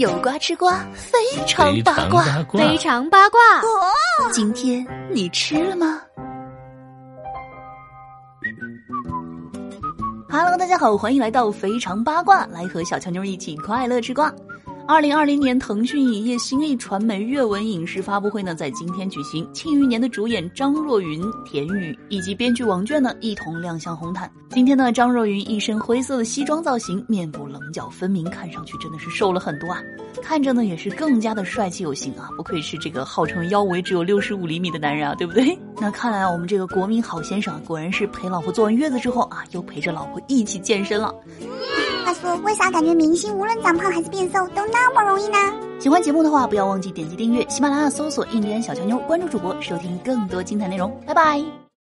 有瓜吃瓜，非常八卦，非常八卦。今天你吃了吗？Hello，大家好，欢迎来到非常八卦，来和小乔妞一起快乐吃瓜。二零二零年，腾讯影业新力传媒阅文影视发布会呢，在今天举行。庆余年的主演张若昀、田雨以及编剧王倦呢，一同亮相红毯。今天呢，张若昀一身灰色的西装造型，面部棱角分明，看上去真的是瘦了很多啊！看着呢，也是更加的帅气有型啊！不愧是这个号称腰围只有六十五厘米的男人啊，对不对？那看来，我们这个国民好先生果然是陪老婆坐完月子之后啊，又陪着老婆一起健身了。说，为啥感觉明星无论长胖还是变瘦都那么容易呢？喜欢节目的话，不要忘记点击订阅，喜马拉雅搜索“印第安小强妞”，关注主播，收听更多精彩内容。拜拜。